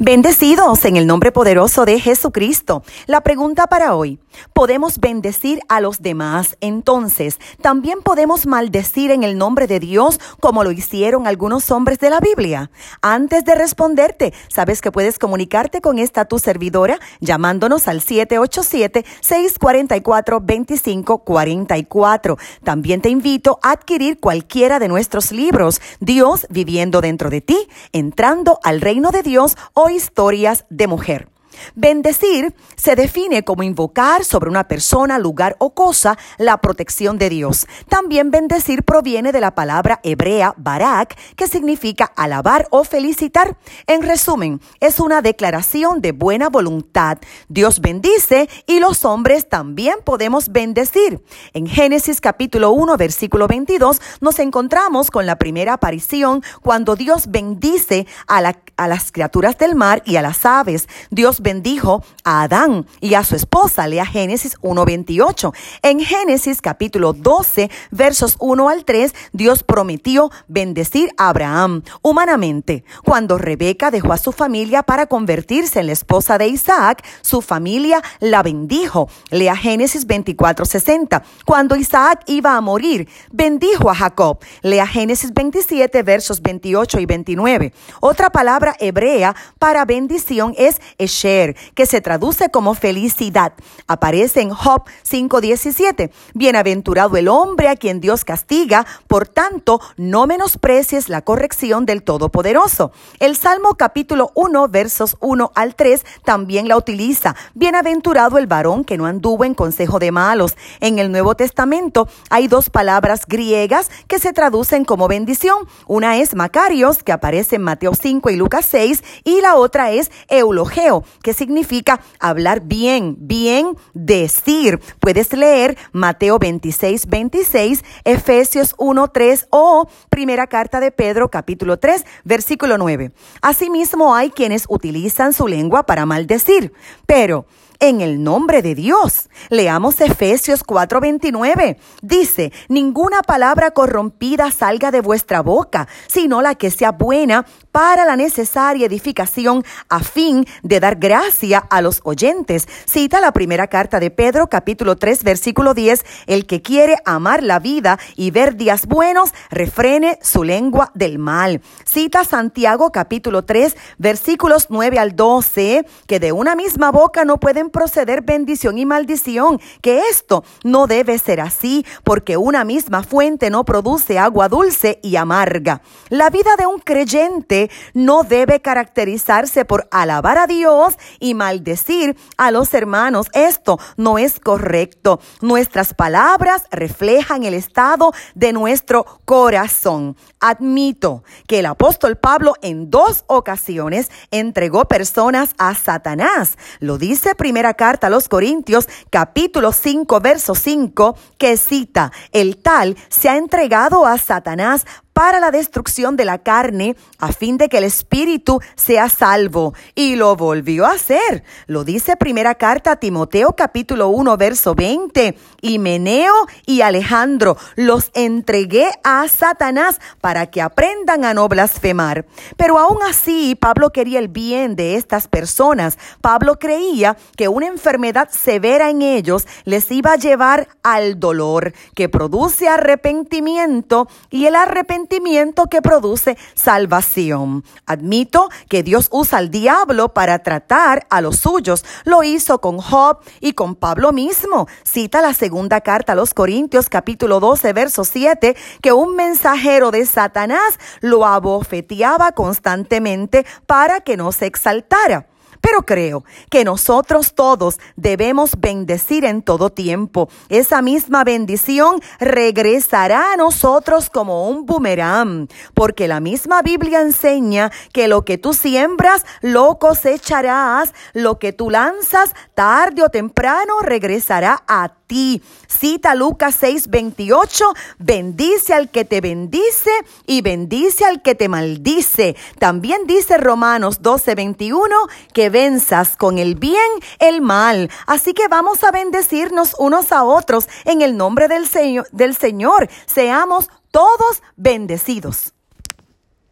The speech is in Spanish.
Bendecidos en el nombre poderoso de Jesucristo. La pregunta para hoy, ¿podemos bendecir a los demás? Entonces, ¿también podemos maldecir en el nombre de Dios como lo hicieron algunos hombres de la Biblia? Antes de responderte, ¿sabes que puedes comunicarte con esta tu servidora llamándonos al 787-644-2544? También te invito a adquirir cualquiera de nuestros libros, Dios viviendo dentro de ti, entrando al reino de Dios o historias de mujer. Bendecir se define como invocar sobre una persona, lugar o cosa la protección de Dios. También bendecir proviene de la palabra hebrea barak, que significa alabar o felicitar. En resumen, es una declaración de buena voluntad. Dios bendice y los hombres también podemos bendecir. En Génesis capítulo 1, versículo 22, nos encontramos con la primera aparición cuando Dios bendice a, a las criaturas del mar y a las aves. Dios bendijo a Adán y a su esposa. Lea Génesis 1.28. En Génesis capítulo 12, versos 1 al 3, Dios prometió bendecir a Abraham humanamente. Cuando Rebeca dejó a su familia para convertirse en la esposa de Isaac, su familia la bendijo. Lea Génesis 24.60. Cuando Isaac iba a morir, bendijo a Jacob. Lea Génesis 27, versos 28 y 29. Otra palabra hebrea para bendición es Que se traduce como felicidad. Aparece en Job 5:17. Bienaventurado el hombre a quien Dios castiga, por tanto, no menosprecies la corrección del Todopoderoso. El Salmo capítulo 1, versos 1 al 3 también la utiliza. Bienaventurado el varón que no anduvo en consejo de malos. En el Nuevo Testamento hay dos palabras griegas que se traducen como bendición. Una es Macarios, que aparece en Mateo 5 y Lucas 6, y la otra es Eulogeo, que significa hablar bien, bien decir. Puedes leer Mateo 26, 26, Efesios 1, 3 o Primera Carta de Pedro capítulo 3, versículo 9. Asimismo hay quienes utilizan su lengua para maldecir, pero en el nombre de Dios. Leamos Efesios 4:29. Dice, ninguna palabra corrompida salga de vuestra boca, sino la que sea buena para la necesaria edificación a fin de dar gracia a los oyentes. Cita la primera carta de Pedro, capítulo 3, versículo 10. El que quiere amar la vida y ver días buenos, refrene su lengua del mal. Cita Santiago, capítulo 3, versículos 9 al 12, que de una misma boca no pueden proceder bendición y maldición, que esto no debe ser así, porque una misma fuente no produce agua dulce y amarga. La vida de un creyente no debe caracterizarse por alabar a Dios y maldecir a los hermanos. Esto no es correcto. Nuestras palabras reflejan el estado de nuestro corazón. Admito que el apóstol Pablo en dos ocasiones entregó personas a Satanás. Lo dice primera carta a los Corintios capítulo 5 verso 5 que cita, el tal se ha entregado a Satanás para la destrucción de la carne, a fin de que el espíritu sea salvo. Y lo volvió a hacer. Lo dice primera carta a Timoteo capítulo 1 verso 20. Y Meneo y Alejandro los entregué a Satanás para que aprendan a no blasfemar. Pero aún así, Pablo quería el bien de estas personas. Pablo creía que una enfermedad severa en ellos les iba a llevar al dolor que produce arrepentimiento y el arrepentimiento que produce salvación. Admito que Dios usa al diablo para tratar a los suyos. Lo hizo con Job y con Pablo mismo. Cita la segunda carta a los Corintios capítulo 12 verso 7 que un mensajero de Satanás lo abofeteaba constantemente para que no se exaltara. Pero creo que nosotros todos debemos bendecir en todo tiempo. Esa misma bendición regresará a nosotros como un boomerang, porque la misma Biblia enseña que lo que tú siembras, lo cosecharás, lo que tú lanzas, tarde o temprano regresará a ti. Cita Lucas 6:28, bendice al que te bendice y bendice al que te maldice. También dice Romanos 12:21 que venzas con el bien el mal. Así que vamos a bendecirnos unos a otros en el nombre del. Del Señor. Seamos todos bendecidos.